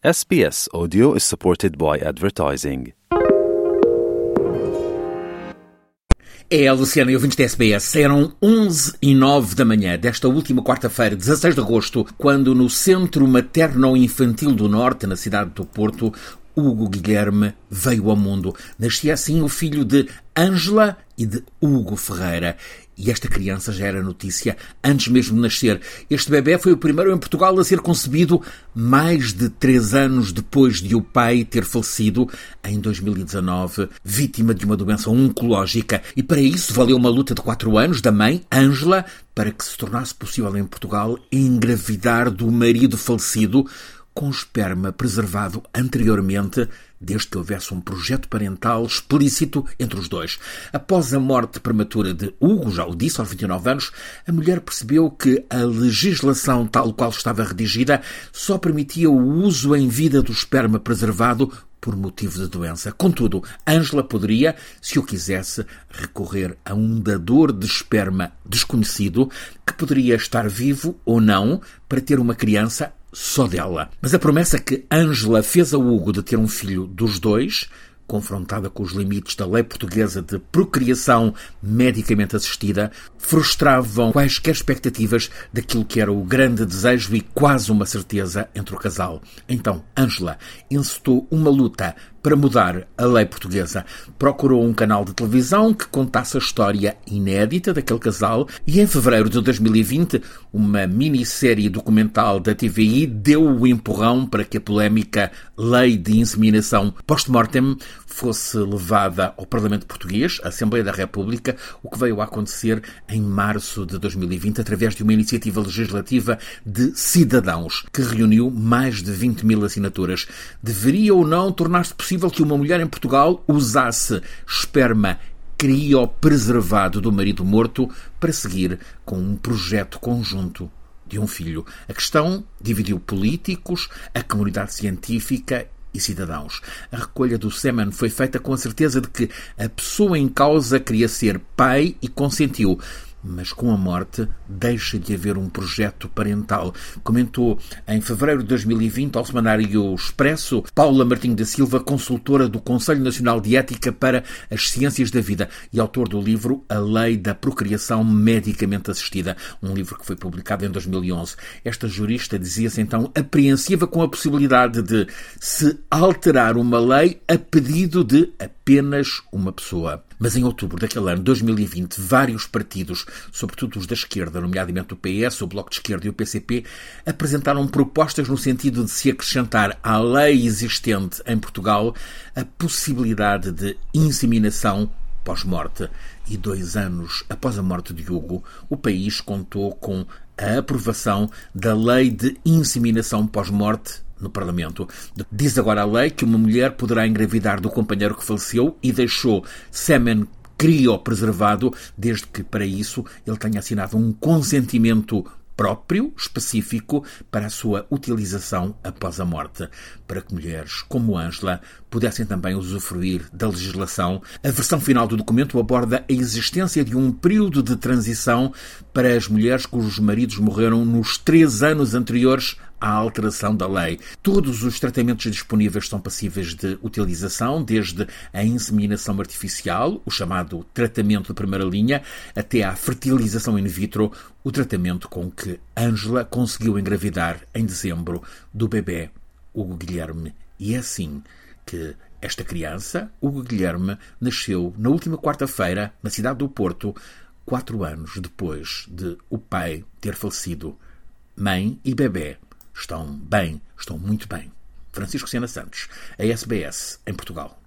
SBS Audio is supported by advertising. É, Luciana e ouvintes da SBS, eram 11 e 9 da manhã desta última quarta-feira, 16 de agosto, quando no Centro Materno-Infantil do Norte, na cidade do Porto, Hugo Guilherme veio ao mundo. Nascia assim o filho de Ângela e de Hugo Ferreira. E esta criança já era notícia antes mesmo de nascer. Este bebê foi o primeiro em Portugal a ser concebido mais de três anos depois de o pai ter falecido em 2019, vítima de uma doença oncológica. E para isso valeu uma luta de quatro anos da mãe, Ângela, para que se tornasse possível em Portugal engravidar do marido falecido com esperma preservado anteriormente, desde que houvesse um projeto parental explícito entre os dois. Após a morte prematura de Hugo, já o disse, aos 29 anos, a mulher percebeu que a legislação tal qual estava redigida só permitia o uso em vida do esperma preservado por motivo de doença. Contudo, Ângela poderia, se o quisesse, recorrer a um dador de esperma desconhecido que poderia estar vivo ou não para ter uma criança só dela. Mas a promessa que Ângela fez a Hugo de ter um filho dos dois, confrontada com os limites da lei portuguesa de procriação medicamente assistida, frustravam quaisquer expectativas daquilo que era o grande desejo e quase uma certeza entre o casal. Então, Ângela encetou uma luta para mudar a lei portuguesa. Procurou um canal de televisão que contasse a história inédita daquele casal e em fevereiro de 2020, uma minissérie documental da TVI deu o empurrão para que a polémica Lei de Inseminação Post-Mortem fosse levada ao Parlamento Português, a Assembleia da República, o que veio a acontecer em março de 2020 através de uma iniciativa legislativa de cidadãos que reuniu mais de 20 mil assinaturas. Deveria ou não tornar-se possível que uma mulher em Portugal usasse esperma criopreservado do marido morto para seguir com um projeto conjunto de um filho. A questão dividiu políticos, a comunidade científica e cidadãos. A recolha do semen foi feita com a certeza de que a pessoa em causa queria ser pai e consentiu mas com a morte deixa de haver um projeto parental. Comentou em fevereiro de 2020 ao semanário Expresso Paula Martinho da Silva, consultora do Conselho Nacional de Ética para as Ciências da Vida e autor do livro A Lei da Procriação Medicamente Assistida, um livro que foi publicado em 2011. Esta jurista dizia-se então apreensiva com a possibilidade de se alterar uma lei a pedido de apenas uma pessoa. Mas em outubro daquele ano, 2020, vários partidos, sobretudo os da esquerda, nomeadamente o PS, o Bloco de Esquerda e o PCP, apresentaram propostas no sentido de se acrescentar à lei existente em Portugal a possibilidade de inseminação pós-morte. E dois anos após a morte de Hugo, o país contou com a aprovação da Lei de Inseminação pós-morte no Parlamento. Diz agora a lei que uma mulher poderá engravidar do companheiro que faleceu e deixou semen criopreservado, desde que para isso ele tenha assinado um consentimento próprio, específico, para a sua utilização após a morte, para que mulheres como Ângela pudessem também usufruir da legislação. A versão final do documento aborda a existência de um período de transição para as mulheres cujos maridos morreram nos três anos anteriores à alteração da lei. Todos os tratamentos disponíveis são passíveis de utilização, desde a inseminação artificial, o chamado tratamento de primeira linha, até à fertilização in vitro, o tratamento com que Ângela conseguiu engravidar em dezembro do bebê Hugo Guilherme. E é assim que esta criança, Hugo Guilherme, nasceu na última quarta-feira na cidade do Porto, quatro anos depois de o pai ter falecido. Mãe e bebê estão bem, estão muito bem. Francisco Sena Santos, a SBS, em Portugal.